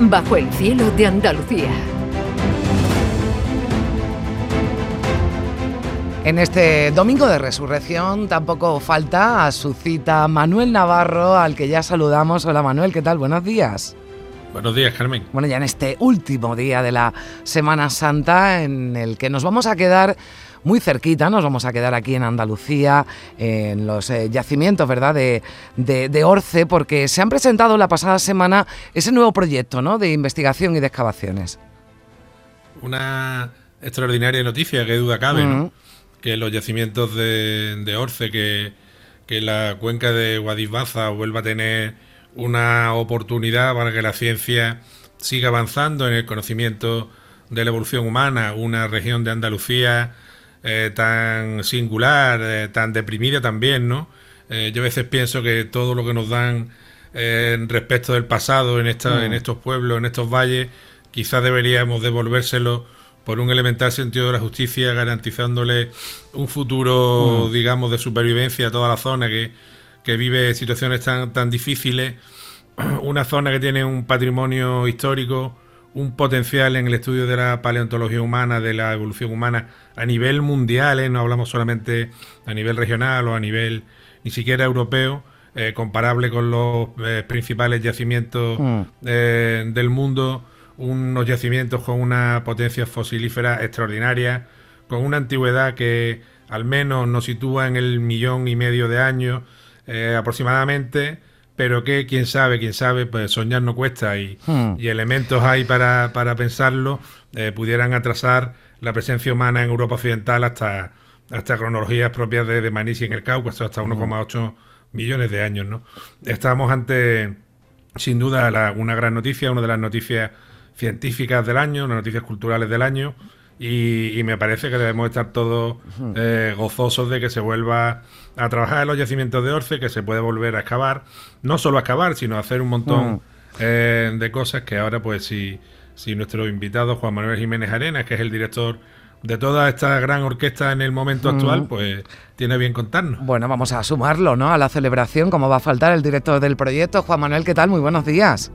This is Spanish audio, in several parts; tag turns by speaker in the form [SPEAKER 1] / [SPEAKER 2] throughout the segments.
[SPEAKER 1] Bajo el cielo de Andalucía.
[SPEAKER 2] En este domingo de resurrección tampoco falta a su cita Manuel Navarro, al que ya saludamos. Hola Manuel, ¿qué tal? Buenos días.
[SPEAKER 3] Buenos días, Carmen.
[SPEAKER 2] Bueno, ya en este último día de la Semana Santa, en el que nos vamos a quedar muy cerquita, nos vamos a quedar aquí en Andalucía, en los eh, yacimientos, ¿verdad?, de, de, Orce, porque se han presentado la pasada semana ese nuevo proyecto, ¿no?, de investigación y de excavaciones.
[SPEAKER 3] Una extraordinaria noticia, que duda cabe, ¿no? Que los yacimientos de, de Orce, que, que la cuenca de Guadisbaza vuelva a tener una oportunidad para que la ciencia siga avanzando en el conocimiento de la evolución humana, una región de Andalucía eh, tan singular, eh, tan deprimida también, ¿no? Eh, yo a veces pienso que todo lo que nos dan respecto del pasado en, esta, en mm. estos pueblos, en estos valles, quizás deberíamos devolvérselo por un elemental sentido de la justicia, garantizándole un futuro, mm. digamos, de supervivencia a toda la zona que, que vive situaciones tan, tan difíciles. Una zona que tiene un patrimonio histórico un potencial en el estudio de la paleontología humana, de la evolución humana a nivel mundial, ¿eh? no hablamos solamente a nivel regional o a nivel ni siquiera europeo, eh, comparable con los eh, principales yacimientos mm. del mundo, unos yacimientos con una potencia fosilífera extraordinaria, con una antigüedad que al menos nos sitúa en el millón y medio de años aproximadamente pero que quién sabe, quién sabe, pues soñar no cuesta y, hmm. elementos hay para, para pensarlo, eh, pudieran atrasar la presencia humana en Europa Occidental hasta, hasta cronologías propias de, de Manisi en el Cáucaso, hasta 1,8 hmm. millones de años. ¿no? Estamos ante, sin duda, una gran noticia, una de las noticias científicas del año, unas noticias culturales del año, y, me parece que debemos estar todos eh, gozosos de que se vuelva a trabajar en los yacimientos de Orce, que se puede volver a excavar, no solo a excavar, sino a hacer un montón eh, de cosas que ahora, pues, si, si nuestro invitado Juan Manuel Jiménez Arenas, que es el director de toda esta gran orquesta en el momento actual, pues tiene bien contarnos.
[SPEAKER 2] Bueno, vamos a sumarlo, ¿no? A la celebración, como va a faltar el director del proyecto. Juan Manuel, ¿qué tal? Muy buenos días.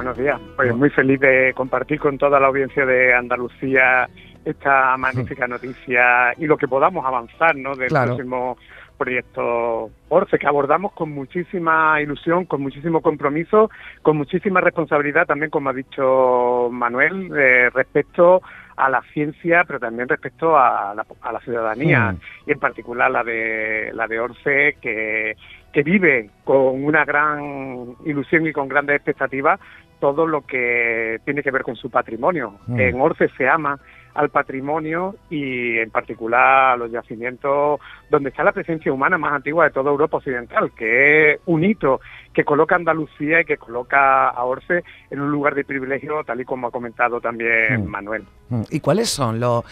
[SPEAKER 4] Buenos días. Pues muy feliz de compartir con toda la audiencia de Andalucía esta magnífica noticia y lo que podamos avanzar ¿no? del próximo proyecto Orce, que abordamos con muchísima ilusión, con muchísimo compromiso, con muchísima responsabilidad también, como ha dicho Manuel, eh, respecto a la ciencia, pero también respecto a la, a la ciudadanía, y en particular la de, la de Orce, que que vive con una gran ilusión y con grandes expectativas todo lo que tiene que ver con su patrimonio. Mm. En Orce se ama al patrimonio y en particular a los yacimientos donde está la presencia humana más antigua de toda Europa Occidental, que es un hito que coloca a Andalucía y que coloca a Orce en un lugar de privilegio, tal y como ha comentado también mm. Manuel.
[SPEAKER 2] Mm. ¿Y cuáles son los,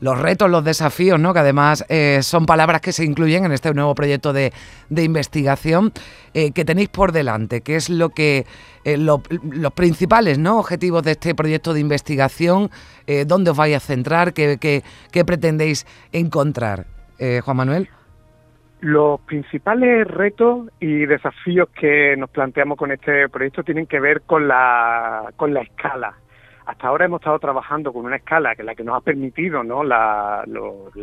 [SPEAKER 2] los retos, los desafíos, ¿no? que además eh, son palabras que se incluyen en este nuevo proyecto de, investigación eh, que tenéis por delante? ¿Qué es lo que eh, los principales ¿no? objetivos de este proyecto de investigación? ¿Dónde os vais a centrar? ¿Qué, qué pretendéis encontrar? Juan Manuel.
[SPEAKER 4] Los principales retos y desafíos que nos planteamos con este proyecto tienen que ver con la, con la escala. Hasta ahora hemos estado trabajando con una escala que es la que nos ha permitido ¿no? los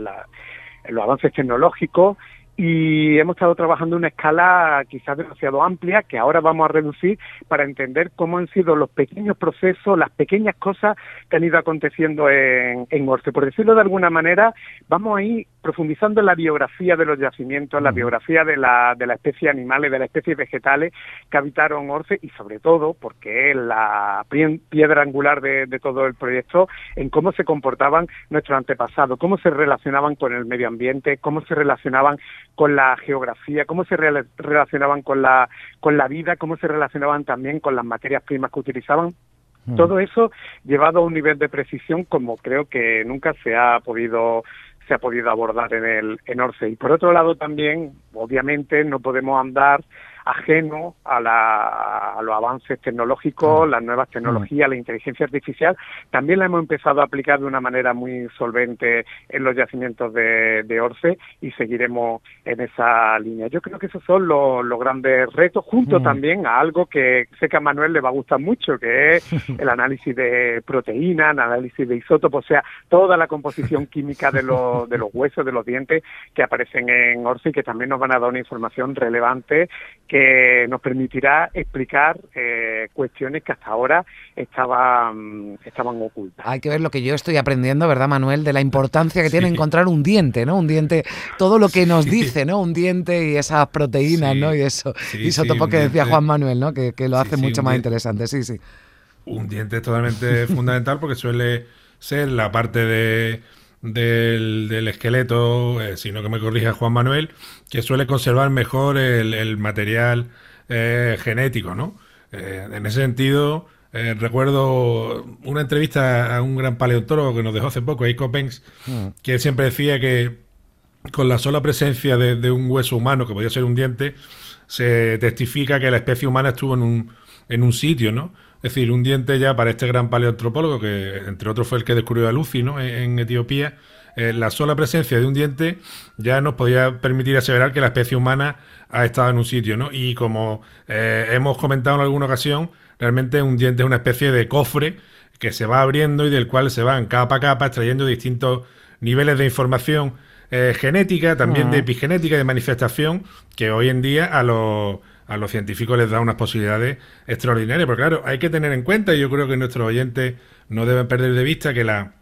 [SPEAKER 4] avances tecnológicos y hemos estado trabajando en una escala quizás demasiado amplia que ahora vamos a reducir para entender cómo han sido los pequeños procesos, las pequeñas cosas que han ido aconteciendo en, en Orce. Por decirlo de alguna manera, vamos a ir profundizando en la biografía de los yacimientos, en la biografía de la, de la especie animales, de las especies vegetales que habitaron Orce y sobre todo, porque es la piedra angular de, de todo el proyecto, en cómo se comportaban nuestros antepasados, cómo se relacionaban con el medio ambiente, cómo se relacionaban con la geografía, cómo se relacionaban con la, con la vida, cómo se relacionaban también con las materias primas que utilizaban. Mm. Todo eso llevado a un nivel de precisión como creo que nunca se ha podido se ha podido abordar en el en Orce. Y por otro lado también, obviamente, no podemos andar ajeno a, la, a los avances tecnológicos, las nuevas tecnologías, la inteligencia artificial, también la hemos empezado a aplicar de una manera muy solvente en los yacimientos de, de Orce y seguiremos en esa línea. Yo creo que esos son los, los grandes retos, junto también a algo que sé que a Manuel le va a gustar mucho, que es el análisis de proteínas, el análisis de isótopos, o sea, toda la composición química de los, de los huesos, de los dientes que aparecen en Orce y que también nos van a dar una información relevante que nos permitirá explicar eh, cuestiones que hasta ahora estaban, estaban ocultas.
[SPEAKER 2] Hay que ver lo que yo estoy aprendiendo, ¿verdad, Manuel? De la importancia que tiene encontrar un diente, ¿no? Un diente, todo lo que nos dice, ¿no? Un diente y esas proteínas, ¿no? Y eso, isótopo que decía Juan Manuel, ¿no? Que, lo hace mucho más interesante, sí, sí.
[SPEAKER 3] Un diente es totalmente fundamental porque suele ser la parte de del, esqueleto, eh, sino que me corrija Juan Manuel, que suele conservar mejor el, material eh, genético, ¿no? Eh, en ese sentido, recuerdo una entrevista a un gran paleontólogo que nos dejó hace poco, Eiko Penks, mm. que siempre decía que con la sola presencia de, un hueso humano, que podía ser un diente, se testifica que la especie humana estuvo en un, en un sitio, ¿no? Es decir, un diente ya para este gran paleoantropólogo, que entre otros fue el que descubrió a Lucy ¿no? en, Etiopía, eh, la sola presencia de un diente ya nos podía permitir aseverar que la especie humana ha estado en un sitio. ¿no? Y como eh, hemos comentado en alguna ocasión, realmente un diente es una especie de cofre que se va abriendo y del cual se van capa a capa extrayendo distintos niveles de información eh, genética, también de epigenética, de manifestación, que hoy en día a los a los científicos les da unas posibilidades extraordinarias. Pero claro, hay que tener en cuenta, y yo creo que nuestros oyentes no deben perder de vista que la,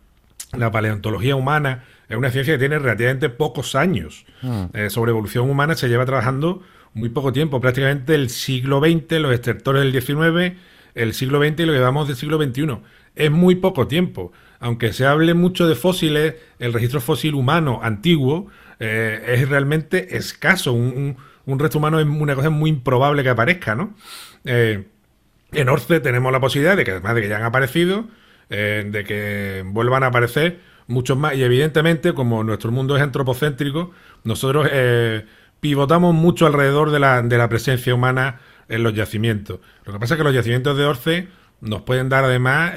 [SPEAKER 3] paleontología humana es una ciencia que tiene relativamente pocos años. Mm. Eh, sobre evolución humana se lleva trabajando muy poco tiempo, prácticamente el siglo XX, los extractores del XIX, el siglo XX y lo que llevamos del siglo XXI. Es muy poco tiempo. Aunque se hable mucho de fósiles, el registro fósil humano antiguo eh, es realmente escaso. un, un resto humano es una cosa muy improbable que aparezca, ¿no? Eh, en Orce tenemos la posibilidad de que, además de que ya han aparecido, eh, de que vuelvan a aparecer muchos más. Y evidentemente, como nuestro mundo es antropocéntrico, nosotros eh, pivotamos mucho alrededor de la, de la presencia humana en los yacimientos. Lo que pasa es que los yacimientos de Orce nos pueden dar además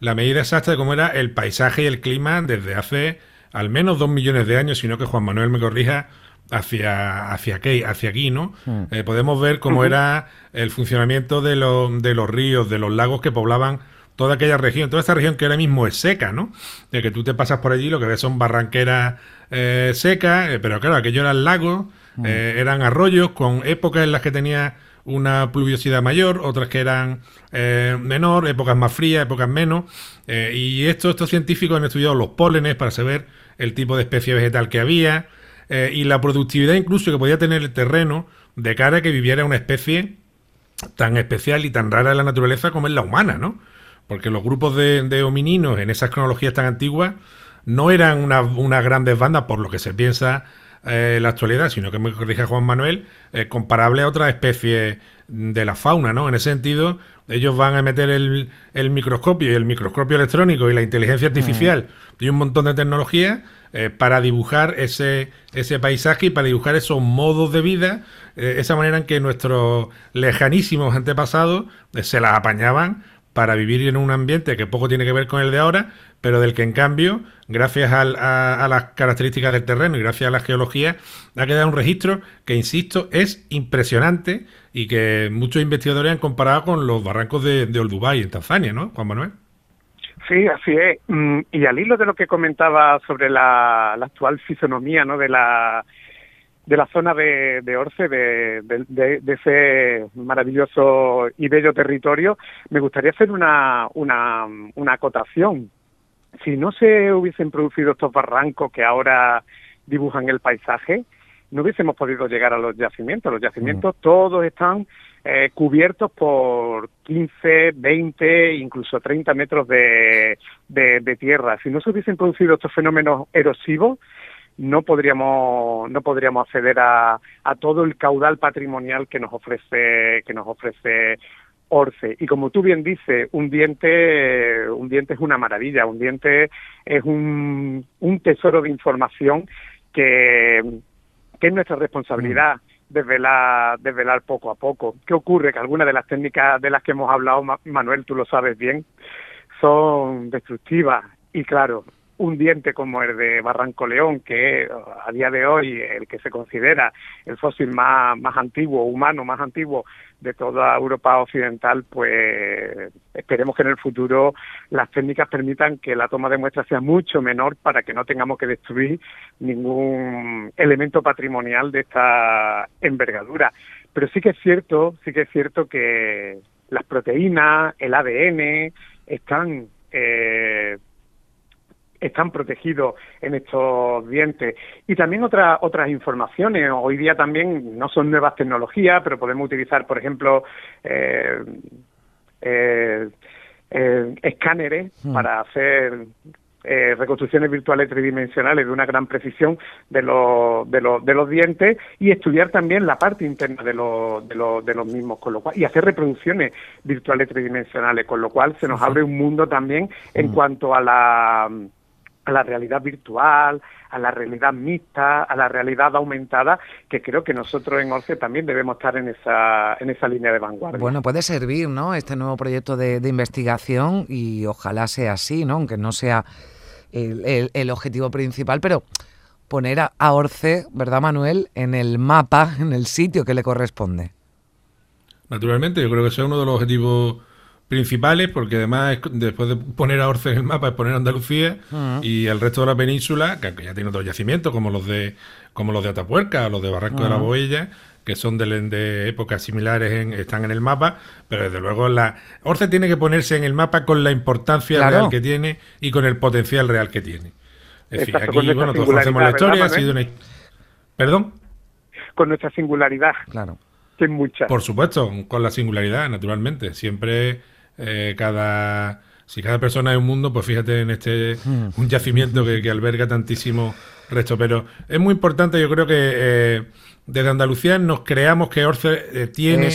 [SPEAKER 3] la medida exacta de cómo era el paisaje y el clima desde hace al menos dos millones de años, sino que Juan Manuel me corrija hacia, hacia, aquí, hacia aquí, ¿no? Hmm. Eh, podemos ver cómo era el funcionamiento de, de los ríos, de los lagos que poblaban toda aquella región, toda esta región que ahora mismo es seca, ¿no? De que tú te pasas por allí, lo que ves son barranqueras eh, secas, eh, pero claro, aquello eran lagos, hmm. eran arroyos con épocas en las que tenía una pluviosidad mayor, otras que eran menor, épocas más frías, épocas menos. y esto, estos científicos han estudiado los pólenes para saber el tipo de especie vegetal que había, eh, y la productividad incluso que podía tener el terreno de cara a que viviera una especie tan especial y tan rara en la naturaleza como es la humana, ¿no? Porque los grupos de, homininos en esas cronologías tan antiguas no eran una, grandes bandas por lo que se piensa eh, en la actualidad, sino que me corrige Juan Manuel, eh, comparable a otras especies de la fauna, ¿no? En ese sentido, ellos van a meter el, microscopio y el microscopio electrónico y la inteligencia artificial y un montón de tecnologías eh, para dibujar ese, ese paisaje y para dibujar esos modos de vida, eh, esa manera en que nuestros lejanísimos antepasados eh, se las apañaban para vivir en un ambiente que poco tiene que ver con el de ahora, pero del que en cambio, gracias a, las características del terreno y gracias a la geología, ha quedado un registro que, insisto, es impresionante y que muchos investigadores han comparado con los barrancos de, de Olduvai en Tanzania, ¿no, Juan Manuel?
[SPEAKER 4] Sí, así es. Mm, y al hilo de lo que comentaba sobre la, actual fisonomía ¿no? de la de la zona de, de Orce, de, de, ese maravilloso y bello territorio, me gustaría hacer una, una, una acotación. Si no se hubiesen producido estos barrancos que ahora dibujan el paisaje, no hubiésemos podido llegar a los yacimientos. Los yacimientos mm. todos están eh, cubiertos por 15, 20, incluso 30 metros de, de, tierra. Si no se hubiesen producido estos fenómenos erosivos, no podríamos no podríamos acceder a, todo el caudal patrimonial que nos ofrece que nos ofrece Orce y como tú bien dices un diente un diente es una maravilla un diente es un, un tesoro de información que, que es nuestra responsabilidad desvelar, desvelar poco a poco. ¿Qué ocurre? Que algunas de las técnicas de las que hemos hablado, Manuel, tú lo sabes bien, son destructivas y claro, un diente como el de Barranco León, que a día de hoy el que se considera el fósil más, más antiguo, humano más antiguo de toda Europa occidental, pues esperemos que en el futuro las técnicas permitan que la toma de muestras sea mucho menor para que no tengamos que destruir ningún elemento patrimonial de esta envergadura. Pero sí que es cierto, sí que es cierto que las proteínas, el ADN, están eh, están protegidos en estos dientes. Y también otras otras informaciones. Hoy día también no son nuevas tecnologías, pero podemos utilizar, por ejemplo, eh, eh, eh escáneres hmm. para hacer eh, reconstrucciones virtuales tridimensionales de una gran precisión de los, de los, de los dientes y estudiar también la parte interna de los, de los, de los mismos, con lo cual, y hacer reproducciones virtuales tridimensionales, con lo cual se nos abre un mundo también en hmm. cuanto a la a la realidad virtual, a la realidad mixta, a la realidad aumentada, que creo que nosotros en ORCE también debemos estar en esa, en esa línea de vanguardia.
[SPEAKER 2] Bueno, puede servir, ¿no? Este nuevo proyecto de, investigación y ojalá sea así, ¿no? Aunque no sea el, objetivo principal, pero poner a, a Orce, ¿verdad, Manuel?, en el mapa, en el sitio que le corresponde.
[SPEAKER 3] Naturalmente, yo creo que ese es uno de los objetivos principales, porque además después de poner a Orce en el mapa es poner Andalucía y el resto de la península, que ya tiene otros yacimientos como los de como los de Atapuerca o los de Barranco de la Boella, que son de, de épocas similares, están en el mapa, pero desde luego la Orce tiene que ponerse en el mapa con la importancia real que tiene y con el potencial real que tiene.
[SPEAKER 4] Es decir, aquí, bueno, todos conocemos la historia, ha sido una...
[SPEAKER 3] ¿Perdón?
[SPEAKER 4] Con nuestra singularidad.
[SPEAKER 2] Claro.
[SPEAKER 4] Que mucha.
[SPEAKER 3] Por supuesto, con la singularidad, naturalmente. Siempre eh, cada si cada persona es un mundo, pues fíjate en este hmm. un yacimiento que, alberga tantísimo resto. Pero es muy importante, yo creo que eh, desde Andalucía nos creamos que Orce eh, tiene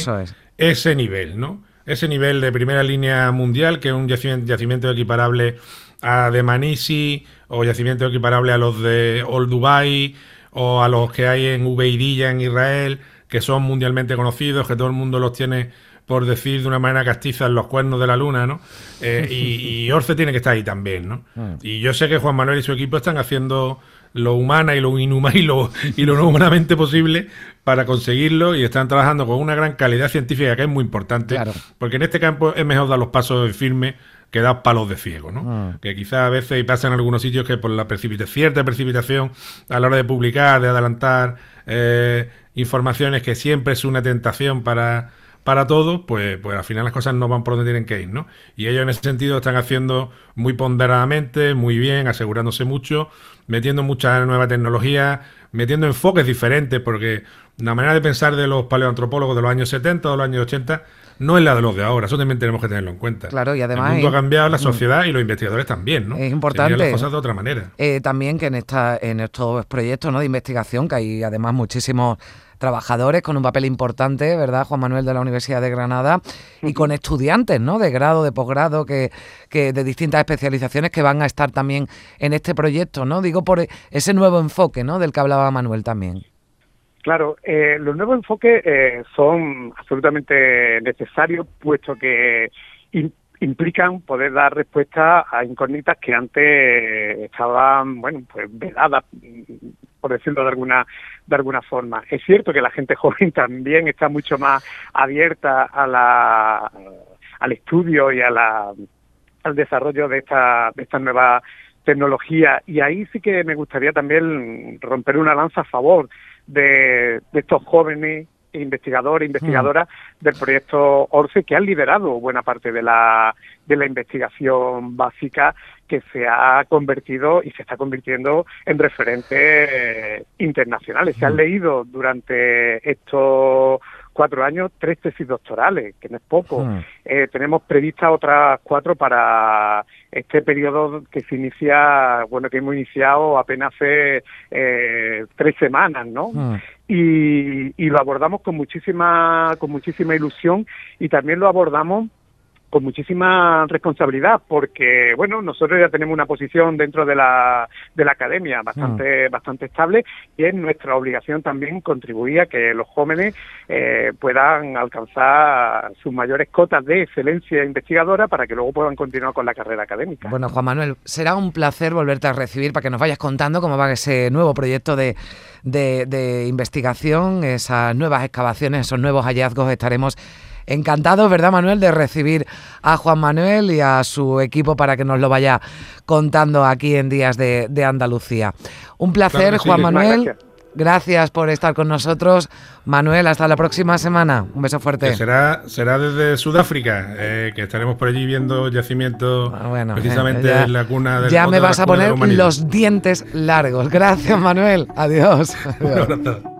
[SPEAKER 3] ese nivel, ¿no? Ese nivel de primera línea mundial, que es un yacimiento, equiparable a de Manisi o yacimiento equiparable a los de Old Dubai o a los que hay en Ubeidilla en Israel, que son mundialmente conocidos, que todo el mundo los tiene por decir de una manera castiza, en los cuernos de la luna, ¿no? Eh, y, Orce tiene que estar ahí también, ¿no? Ah. Y yo sé que Juan Manuel y su equipo están haciendo lo humana y lo inhumana y lo, y lo no humanamente posible para conseguirlo y están trabajando con una gran calidad científica que es muy importante, porque en este campo es mejor dar los pasos en firme que dar palos de ciego, ¿no? Ah. Que quizás a veces y pasa en algunos sitios que por la precipitación, cierta precipitación a la hora de publicar, de adelantar eh, informaciones que siempre es una tentación para para todos, pues, pues al final las cosas no van por donde tienen que ir, ¿no? Y ellos en ese sentido están haciendo muy ponderadamente, muy bien, asegurándose mucho, metiendo mucha nueva tecnología, metiendo enfoques diferentes, porque la manera de pensar de los paleoantropólogos de los años 70 o los años 80 no es la de los de ahora, eso también tenemos que tenerlo en cuenta.
[SPEAKER 2] Claro, y además...
[SPEAKER 3] El mundo ha cambiado, la sociedad y los investigadores también, ¿no?
[SPEAKER 2] Es importante... las
[SPEAKER 3] cosas de otra manera.
[SPEAKER 2] Eh, también que en, esta, en estos proyectos ¿no? de investigación, que hay además muchísimos trabajadores con un papel importante, ¿verdad, Juan Manuel de la Universidad de Granada? Y con estudiantes, ¿no? De grado, de posgrado, que, que de distintas especializaciones que van a estar también en este proyecto, ¿no? Digo por ese nuevo enfoque, ¿no? Del que hablaba Manuel también.
[SPEAKER 4] Claro, eh, los nuevos enfoques eh, son absolutamente necesarios, puesto que implican poder dar respuesta a incógnitas que antes estaban, bueno, pues veladas, por decirlo de alguna de alguna forma. Es cierto que la gente joven también está mucho más abierta a la al estudio y a la al desarrollo de esta de esta nueva tecnología y ahí sí que me gustaría también romper una lanza a favor de, estos jóvenes investigadores, investigadoras mm. del proyecto ORCE que han liderado buena parte de la, de la investigación básica que se ha convertido y se está convirtiendo en referentes internacionales. Se han mm. leído durante estos cuatro años tres tesis doctorales, que no es poco. Hmm. Eh, tenemos previstas otras cuatro para este periodo que se inicia, bueno, que hemos iniciado apenas hace eh, tres semanas, ¿no? Hmm. Y, y, lo abordamos con muchísima, con muchísima ilusión y también lo abordamos con muchísima responsabilidad porque bueno nosotros ya tenemos una posición dentro de la, de la academia bastante mm. bastante estable y es nuestra obligación también contribuir a que los jóvenes eh, puedan alcanzar sus mayores cotas de excelencia investigadora para que luego puedan continuar con la carrera académica.
[SPEAKER 2] Bueno Juan Manuel será un placer volverte a recibir para que nos vayas contando cómo va ese nuevo proyecto de, de, de investigación esas nuevas excavaciones esos nuevos hallazgos estaremos encantados, ¿verdad, Manuel?, de recibir a Juan Manuel y a su equipo para que nos lo vaya contando aquí en Días de, Andalucía. Un placer, Juan Manuel. Gracias. por estar con nosotros. Manuel, hasta la próxima semana. Un beso fuerte.
[SPEAKER 3] será, será desde Sudáfrica, eh, que estaremos por allí viendo yacimientos ah, precisamente en la cuna del
[SPEAKER 2] Ya me vas a poner los dientes largos. Gracias, Manuel. Adiós.